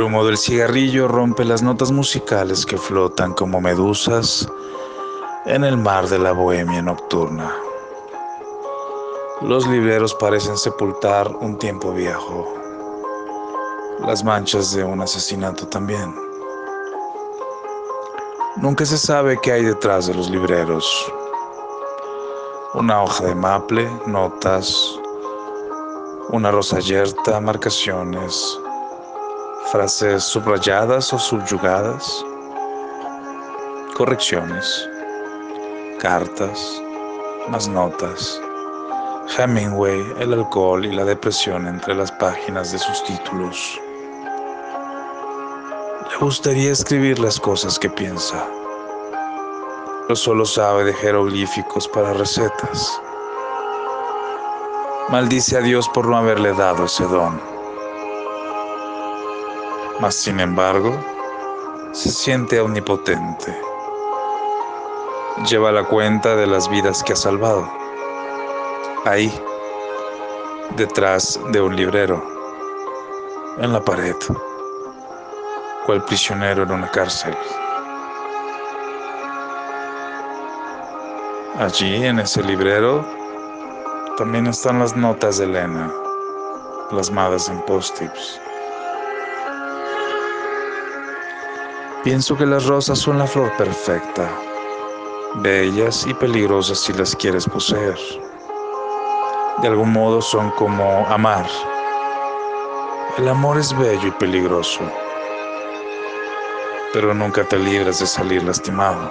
El humo del cigarrillo rompe las notas musicales que flotan como medusas en el mar de la bohemia nocturna. Los libreros parecen sepultar un tiempo viejo, las manchas de un asesinato también. Nunca se sabe qué hay detrás de los libreros. Una hoja de maple, notas, una rosa yerta, marcaciones, frases subrayadas o subyugadas, correcciones, cartas, más notas. Hemingway, el alcohol y la depresión entre las páginas de sus títulos. Le gustaría escribir las cosas que piensa, pero solo sabe de jeroglíficos para recetas. Maldice a Dios por no haberle dado ese don. Mas, sin embargo, se siente omnipotente. Lleva la cuenta de las vidas que ha salvado. Ahí, detrás de un librero, en la pared, cual prisionero en una cárcel. Allí, en ese librero, también están las notas de Elena, plasmadas en post-its. Pienso que las rosas son la flor perfecta, bellas y peligrosas si las quieres poseer. De algún modo son como amar. El amor es bello y peligroso, pero nunca te libras de salir lastimado.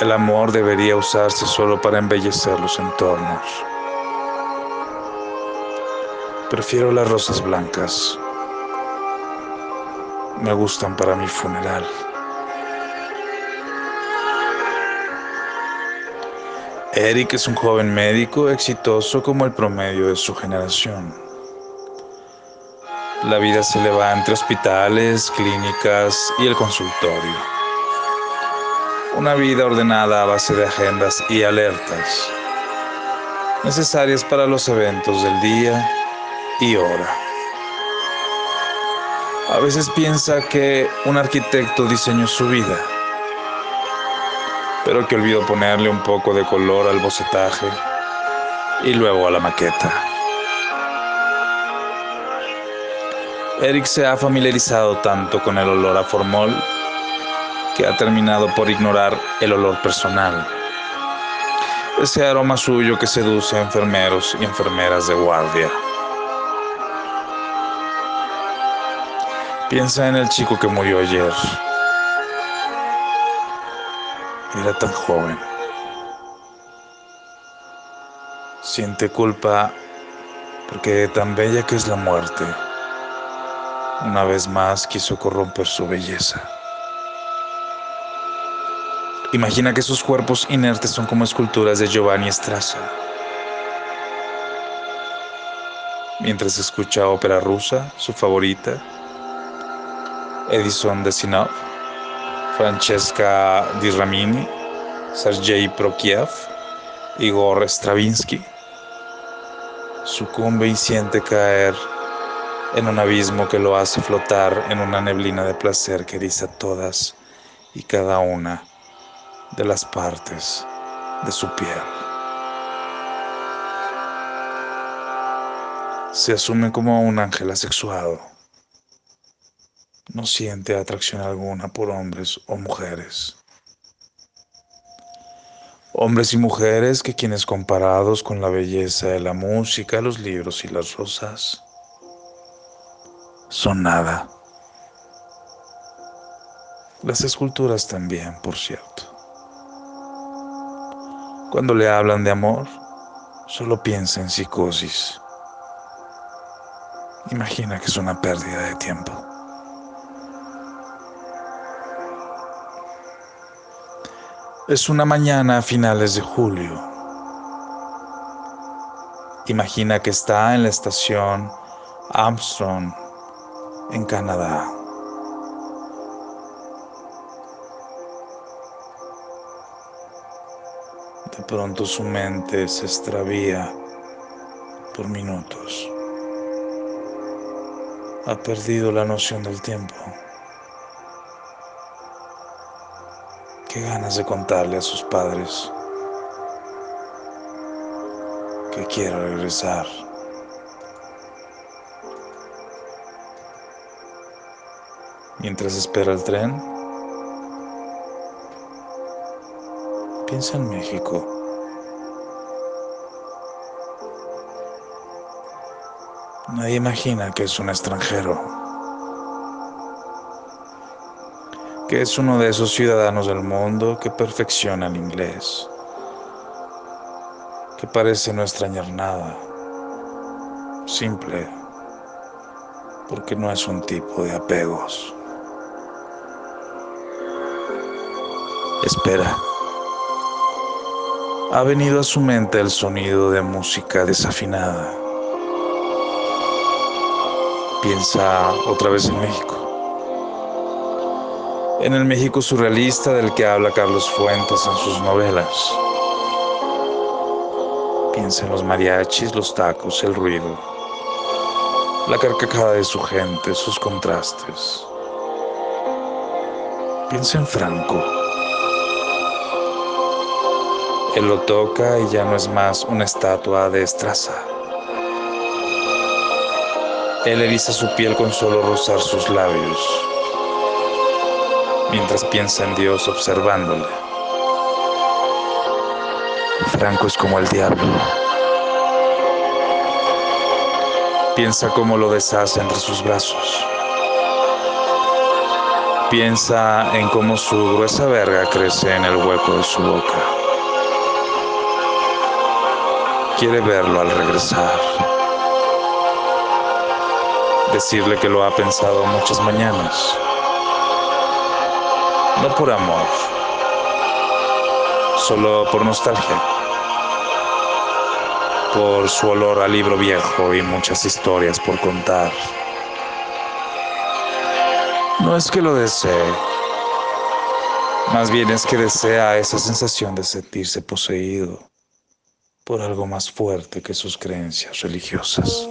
El amor debería usarse solo para embellecer los entornos. Prefiero las rosas blancas. Me gustan para mi funeral. Eric es un joven médico exitoso como el promedio de su generación. La vida se le va entre hospitales, clínicas y el consultorio. Una vida ordenada a base de agendas y alertas, necesarias para los eventos del día y hora. A veces piensa que un arquitecto diseñó su vida, pero que olvidó ponerle un poco de color al bocetaje y luego a la maqueta. Eric se ha familiarizado tanto con el olor a formol que ha terminado por ignorar el olor personal. Ese aroma suyo que seduce a enfermeros y enfermeras de guardia. Piensa en el chico que murió ayer. Era tan joven. Siente culpa porque tan bella que es la muerte, una vez más quiso corromper su belleza. Imagina que sus cuerpos inertes son como esculturas de Giovanni Strassa. Mientras escucha ópera rusa, su favorita, Edison Desinov, Francesca Di Ramini, Sergei Prokiev, Igor Stravinsky, sucumbe y siente caer en un abismo que lo hace flotar en una neblina de placer que dice todas y cada una de las partes de su piel. Se asume como un ángel asexuado. No siente atracción alguna por hombres o mujeres. Hombres y mujeres que quienes comparados con la belleza de la música, los libros y las rosas, son nada. Las esculturas también, por cierto. Cuando le hablan de amor, solo piensa en psicosis. Imagina que es una pérdida de tiempo. Es una mañana a finales de julio. Imagina que está en la estación Armstrong, en Canadá. De pronto su mente se extravía por minutos. ha perdido la noción del tiempo. Qué ganas de contarle a sus padres que quiere regresar. Mientras espera el tren, piensa en México. Nadie imagina que es un extranjero, que es uno de esos ciudadanos del mundo que perfecciona el inglés que parece no extrañar nada, simple, porque no es un tipo de apegos. Espera. Ha venido a su mente el sonido de música desafinada. Piensa otra vez en México. En el México surrealista del que habla Carlos Fuentes en sus novelas. Piensa en los mariachis, los tacos, el ruido, la carcajada de su gente, sus contrastes. Piensa en Franco. Él lo toca y ya no es más una estatua de estraza. Él eriza su piel con solo rozar sus labios, mientras piensa en Dios observándole. Franco es como el diablo. Piensa cómo lo deshace entre sus brazos. Piensa en cómo su gruesa verga crece en el hueco de su boca. Quiere verlo al regresar. Decirle que lo ha pensado muchas mañanas. No por amor, solo por nostalgia por su olor a libro viejo y muchas historias por contar. No es que lo desee, más bien es que desea esa sensación de sentirse poseído por algo más fuerte que sus creencias religiosas.